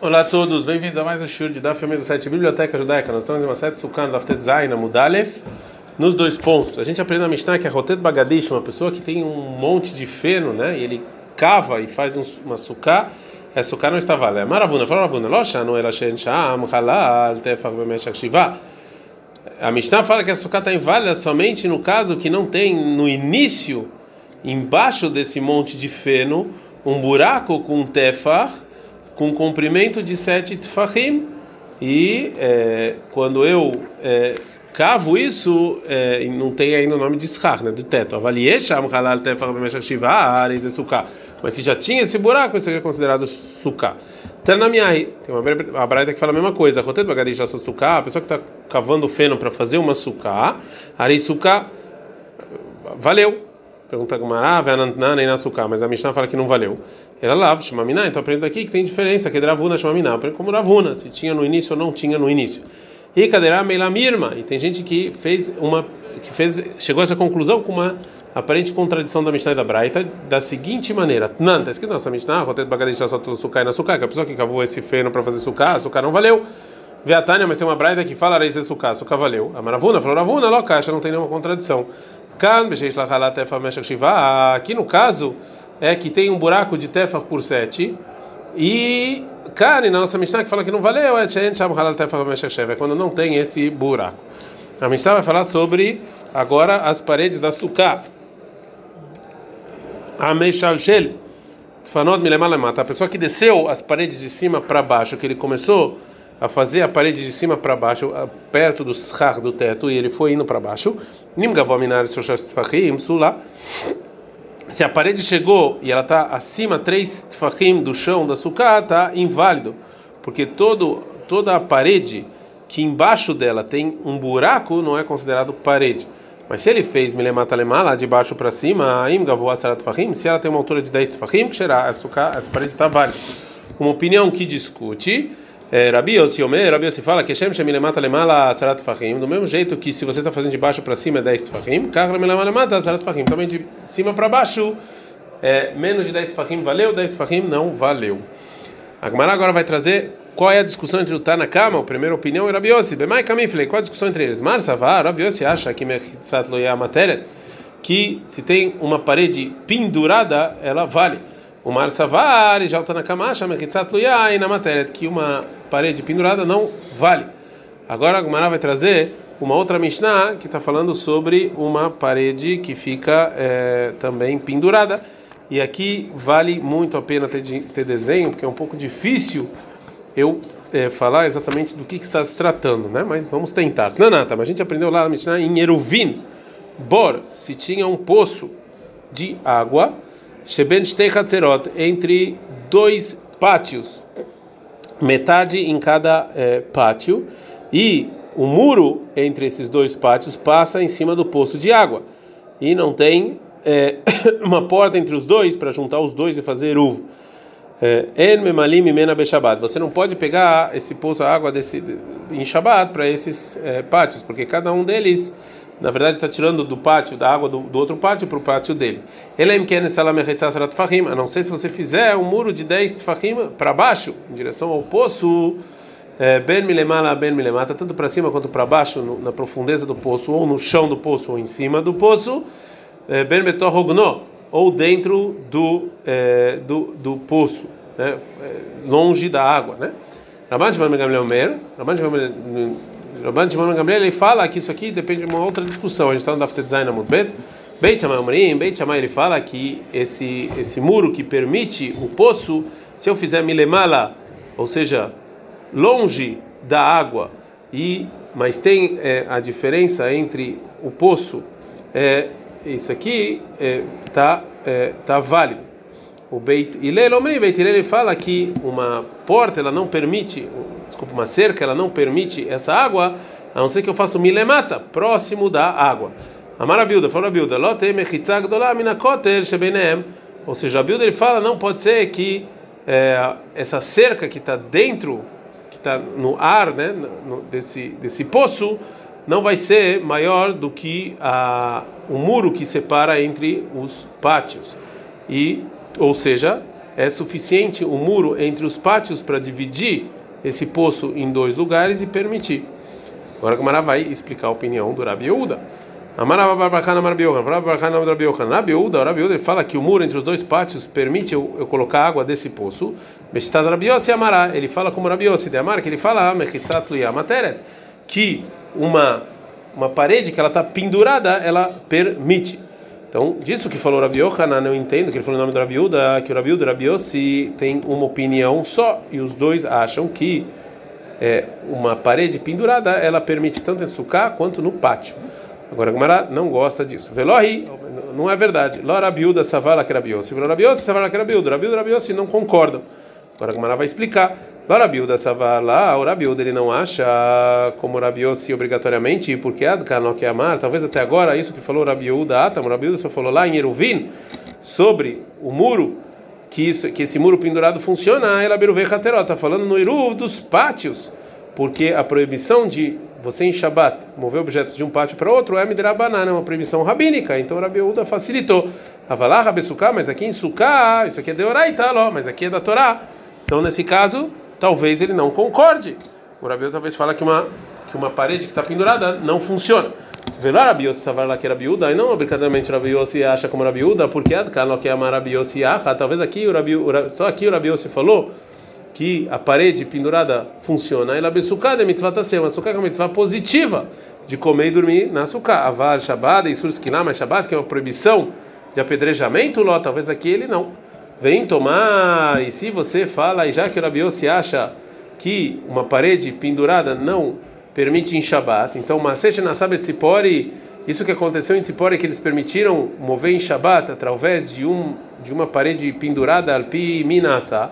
Olá a todos, bem-vindos a mais um show de Daf do site Biblioteca Judaica. Nós estamos em uma sete Sukan Daf Tetzain, Mudalef, nos dois pontos. A gente aprende na Mishnah que a Rotet Bagadish, uma pessoa que tem um monte de feno, né, e ele cava e faz um, uma suká, a suká não está válida. Maravuna, fala Maravuna, Locha, não era Shen Halal, Tefach Bemeshach Shiva. A Mishnah fala que a suká está inválida somente no caso que não tem no início, embaixo desse monte de feno, um buraco com um tefach com comprimento de sete tfahim e é, quando eu é, cavo isso é, não tem ainda o nome de schach, né, do teto. Mas se já tinha esse buraco, isso é considerado sukkah. Tanamiai, tem uma, braita que fala a mesma coisa. A pessoa que está cavando feno para fazer uma sukkah, arei sukkah, valeu. Pergunta Gumará, mas a Mishnah fala que não valeu. Ela lava, Shmaminá, então aprendo aqui que tem diferença, que é Dravuna, Shmaminá, como Ravuna, se tinha no início ou não tinha no início. E Kaderá Meilamirma, e tem gente que fez uma que fez chegou a essa conclusão com uma aparente contradição da Mishnah e da Braita da seguinte maneira: Não, está escrito nossa Mishnah, Rotet Bagadish Sot Sukai na Sukai, que a pessoa que cavou esse feno para fazer suká, suká não valeu. Veatânia, mas tem uma Braita que fala Reis Suká, suká valeu. A Maravuna falou Ravuna, Lokacha, não tem nenhuma contradição. Kan, aqui no caso é que tem um buraco de tefach por sete e Kani, na nossa Mishnah, que fala que não valeu, é quando não tem esse buraco. A Mishnah vai falar sobre agora as paredes da Sukkah. A Meshalshel, Tfanot Milemalemata, a pessoa que desceu as paredes de cima para baixo, que ele começou a fazer a parede de cima para baixo, perto do schar do teto, e ele foi indo para baixo. Nimgavominar Shoshas Tfachim, Sula se a parede chegou e ela está acima três tfachim do chão da sucá, está inválido, porque todo, toda a parede que embaixo dela tem um buraco não é considerado parede. Mas se ele fez milemata lemá lá de baixo para cima, se ela tem uma altura de 10 tfachim, que será essa parede está válida. Uma opinião que discute é, Rabi Yossi Omer, Rabi Yossi fala que Shem Shemilemata Lemala Sarat Fahim, do mesmo jeito que se você está fazendo de baixo para cima é 10 Fahim, Kahra Milemata Sarat Fahim, também de cima para baixo, é, menos de 10 Fahim valeu, 10 Fahim não valeu. A Gemara agora vai trazer qual é a discussão entre o Tanakama, a primeira opinião, e Rabi Yossi. Bemai Kamiflei, qual a discussão entre eles? Mar Savar, Rabi Yossi acha que Mechitzat Loya que se tem uma parede pendurada, ela vale. O Mar Savar, Kamacha, Mechitzat Loya, na matéria, que uma parede pendurada não vale. Agora a Gumara vai trazer uma outra Mishnah que está falando sobre uma parede que fica é, também pendurada. E aqui vale muito a pena ter, ter desenho, porque é um pouco difícil eu é, falar exatamente do que, que, está se tratando, né? Mas vamos tentar. Nanata, mas a gente aprendeu lá na Mishnah em Eruvin, Bor, se tinha um poço de água, Sheben Shtei entre dois pátios. Metade em cada é, pátio, e o muro entre esses dois pátios passa em cima do poço de água, e não tem é, uma porta entre os dois para juntar os dois e fazer uvo. É, Você não pode pegar esse poço de água desse, em Shabbat para esses é, pátios, porque cada um deles na verdade está tirando do pátio, da água do, do outro pátio para o pátio dele. A não ser se você fizer um muro de 10 tfahim para baixo, em direção ao poço, é, ben milemala, ben milemata, tanto para cima quanto para baixo, no, na profundeza do poço, ou no chão do poço, ou em cima do poço, é, ben betorrogno, ou dentro do, é, do, do poço, né, longe da água, né? Rabban Shimon Ben Gamliel Rabban Shimon Gamliel ele fala que isso aqui depende de uma outra discussão. A gente está no Daftet Zayin Amud Bet. Beit Shammai Omrim, Beit Shammai ele fala que esse esse muro que permite o poço, se eu fizer milemala, ou seja, longe da água e mas tem é, a diferença entre o poço é isso aqui é, tá é, tá válido. O Beit Hillel Omrim, Beit Hillel fala que uma porta ela não permite desculpa, uma cerca, ela não permite essa água, a não ser que eu faça o milemata, próximo da água. Amar a Bilda, fala a Bilda, ou seja, a Bilda ele fala, não pode ser que é, essa cerca que está dentro, que está no ar, né, no, desse, desse poço, não vai ser maior do que a, o muro que separa entre os pátios. E, ou seja, é suficiente o muro entre os pátios para dividir esse poço em dois lugares e permitir. Agora a Gamara vai explicar a opinião do Rabi Yehuda. Rabi Yehuda fala que o muro entre os dois pátios permite eu, eu colocar água desse poço. Ele fala como Rabi Yossi de Amar, que ele fala que uma uma parede que ela está pendurada, ela permite. Então, disso que falou Rabi Yohanan, eu entendo que ele falou o nome do Rabi Yehuda, que o Rabi Yehuda e o Rabi Yossi tem uma opinião só, e os dois acham que é, uma parede pendurada, ela permite tanto em Sukkah quanto no pátio. Agora, a Gemara não gosta disso. Velohi, não é verdade. Ló Rabi Yehuda savala que Rabi Yossi. Savala que Rabi Yehuda. Rabi Yossi não concordam. Agora a Gemara vai explicar. Rabiuda Savala, o Rabiuda ele não acha como Rabiossi obrigatoriamente, porque Adkano que amar, talvez até agora, isso que falou Rabiuda Atam, Rabiuda só falou lá em Eruvin, sobre o muro, que, isso, que esse muro pendurado funciona, ela Beruvei Hasterot, está falando no Iruv dos pátios, porque a proibição de você em Shabat mover objetos de um pátio para outro é Midrabanan, é uma proibição rabínica, então Rabiuda facilitou. Avalar Rabesuká, mas aqui em Suká, isso aqui é de Oraita, mas aqui é da Torá. Então, nesse caso, talvez ele não concorde. O Rabiu talvez fala que uma que uma parede que está pendurada não funciona. Velar Rabiose savar lá que era biúda, e não obrigatoriamente Rabiose acha como Rabiúda, porque Adkan que é amar Rabiose acha. Talvez aqui o Rabi, só aqui o falou que a parede pendurada funciona. Ela besucada é mitzvah taseu, mas sukkah é uma mitzvah positiva de comer e dormir na sukkah. Avar Shabbat surskiná, mas Shabbat que é uma proibição de apedrejamento, lá talvez aqui ele não vem tomar. E se você fala, e já que o Rabi se acha que uma parede pendurada não permite em Shabat, então Masesh Nasabet Tzipori, isso que aconteceu em Tzipori, que eles permitiram mover em Shabat através de, um, de uma parede pendurada, Alpi Minasa,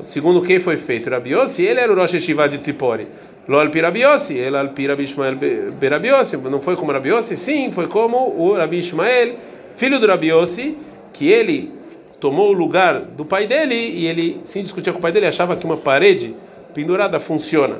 segundo quem foi feito? Rabi Yossi, ele era o Rosh Hashivah de Tzipori. Lo Alpi Rabi Yossi, ele Alpi Rabi Ishmael Berabi Yossi, não foi como Rabi Yossi? Sim, foi como o Rabi Ishmael, filho do Rabi Yossi, que ele tomou o lugar do pai dele e ele sim discutia com o pai dele, achava que uma parede pendurada funciona.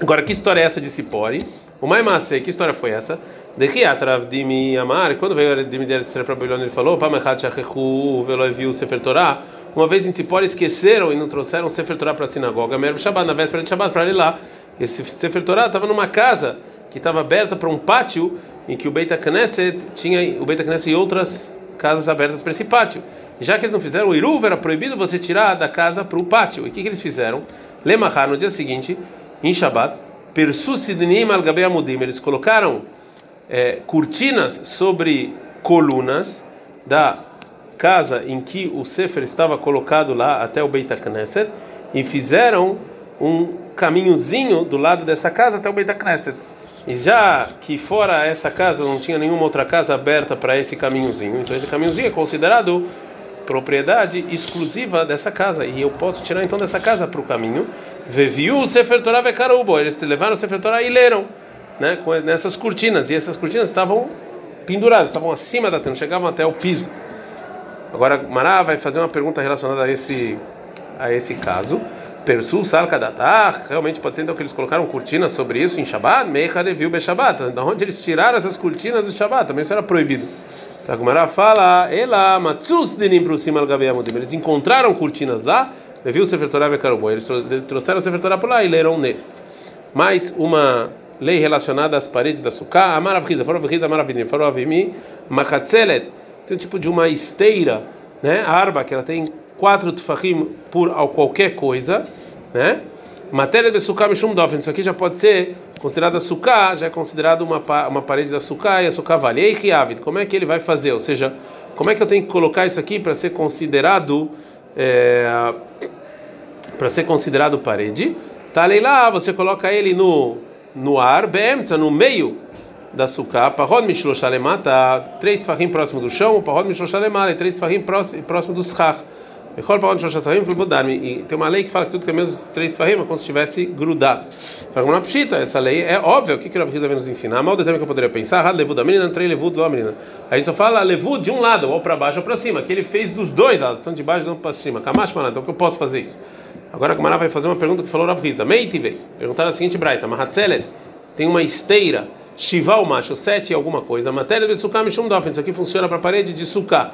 Agora, que história é essa de Sipori? O Maimase, que história foi essa? De que atrav de me amar, quando veio de me der para Babilônia, ele falou: "Pamechat Sefer Torah". Uma vez em Sipori esqueceram e não trouxeram Sefer Torah para a sinagoga, Shabbat na véspera de Shabbat para ir lá. Esse Sefer Torah estava numa casa que estava aberta para um pátio em que o Beit Knesset tinha o Beit Knesset e outras casas abertas para esse pátio. Já que eles não fizeram o iruv, era proibido você tirar da casa para o pátio. E o que, que eles fizeram? Lemahar, no dia seguinte, em Shabbat, Persusidnim al eles colocaram é, cortinas sobre colunas da casa em que o Sefer estava colocado lá até o Beit Knesset e fizeram um caminhozinho do lado dessa casa até o Beit Knesset. E já que fora essa casa não tinha nenhuma outra casa aberta para esse caminhozinho, então esse caminhozinho é considerado propriedade exclusiva dessa casa e eu posso tirar então dessa casa para o caminho. Veviu o Sefer Torah Vekarubo, eles levaram o Sefer Torah e leram, né, nessas cortinas e essas cortinas estavam penduradas, estavam acima da tenda, chegavam até o piso. Agora Mará vai fazer uma pergunta relacionada a esse a esse caso. Persu Salkadatar, realmente pode ser então que eles colocaram cortinas sobre isso em Shabbat, Meicha Reviu Be Shabbat, da onde eles tiraram essas cortinas do Shabbat, também isso era proibido. Então a Gemara fala, Ela Matsus Dinim Prusim Al eles encontraram cortinas lá, Reviu Sefer Torah Bekarubo, eles trouxeram o Sefer Torah por lá e leram nele. Mais uma lei relacionada às paredes da Sukkah, Amaravriza, Foravriza, Amaravini, Foravimi, Machatzelet, tem um tipo de uma esteira, né, arba, que ela tem quatro tefachim por qualquer coisa, né? Matéria de sukkah mishum dofen, isso aqui já pode ser considerado sukkah, já é considerado uma, uma parede da sukkah e a sukkah vale. Ei, Riavid, como é que ele vai fazer? Ou seja, como é que eu tenho que colocar isso aqui para ser considerado é, para ser considerado parede? Tá lá, você coloca ele no no ar, beemtza, no meio da sukkah, parod mishloshalemata, três tefachim próximo do chão, parod mishloshalemata, três tefachim próximo do schach. E tem uma lei que fala que tudo tem menos três farrim é como se estivesse grudado. Fala pshita, essa lei é óbvia. O que, que o Rav vai nos ensinar? Mal determina que eu poderia pensar. Had levud da menina, três levud da menina. Aí só fala levud de um lado, ou para baixo ou para cima. Que ele fez dos dois lados, tanto de baixo não para cima. Kamash maná, então que eu posso fazer isso? Agora a Gamara vai fazer uma pergunta que falou Rav Rizda. Meitive, perguntar a seguinte braita. Mahatzelet, você tem uma esteira, shival macho, sete alguma coisa. Matéria de sukkah mishum dofen. Isso aqui funciona para parede de sukkah.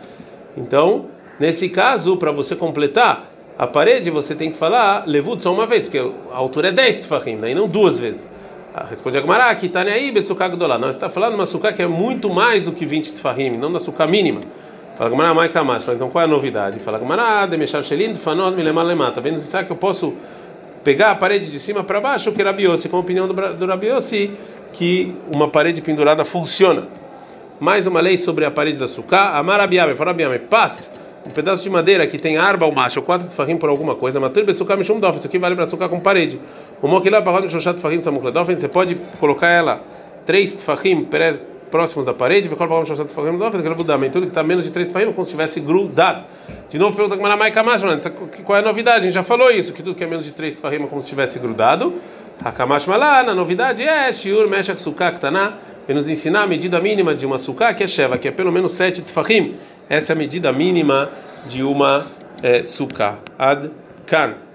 Então Nesse caso, para você completar a parede, você tem que falar levut só uma vez, porque a altura é 10 tfahim, né? e não duas vezes. Ah, responde Agmará, que tá aí, besuká gdolá. Não, está falando uma suká que é muito mais do que 20 tfahim, não na suká mínima. Fala Agmará, mai kamash. Então qual é a novidade? Fala Agmará, demechar shelin, fanot, milemar lemata. Vendo se que eu posso pegar a parede de cima para baixo, que Rabiossi, com a opinião do, do Rabiossi, que uma parede pendurada funciona. Mais uma lei sobre a parede da suká. Amar Abiame, fala Abiame, paz um pedaço de madeira que tem arba ou macho, quatro tefahim por alguma coisa, matur besuká mishum dofen, isso aqui vale para sucar com parede. O moquilá parrod shoshat tefahim samukla dofen, você pode colocar ela três tefahim próximos da parede, vê qual parrod shoshat tefahim dofen, aquele budamento, tudo que está menos de três tefahim, como se tivesse grudado. De novo, pergunta como mais kamash, qual é a novidade? A gente já falou isso, que tudo que é menos de três tefahim é como se tivesse grudado. Hakamash malá, na novidade é shiur meshach suká ktaná, e nos ensinar a medida mínima de uma suká, que é sheva, que é pelo menos sete tefahim. Essa é a medida mínima de uma é, suká. Ad kan.